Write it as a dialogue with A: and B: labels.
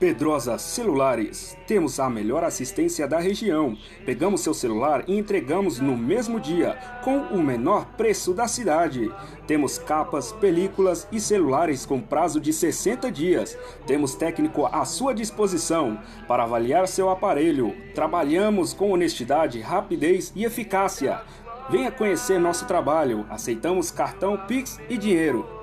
A: Pedrosa Celulares. Temos a melhor assistência da região. Pegamos seu celular e entregamos no mesmo dia, com o menor preço da cidade. Temos capas, películas e celulares com prazo de 60 dias. Temos técnico à sua disposição para avaliar seu aparelho. Trabalhamos com honestidade, rapidez e eficácia. Venha conhecer nosso trabalho. Aceitamos cartão Pix e dinheiro.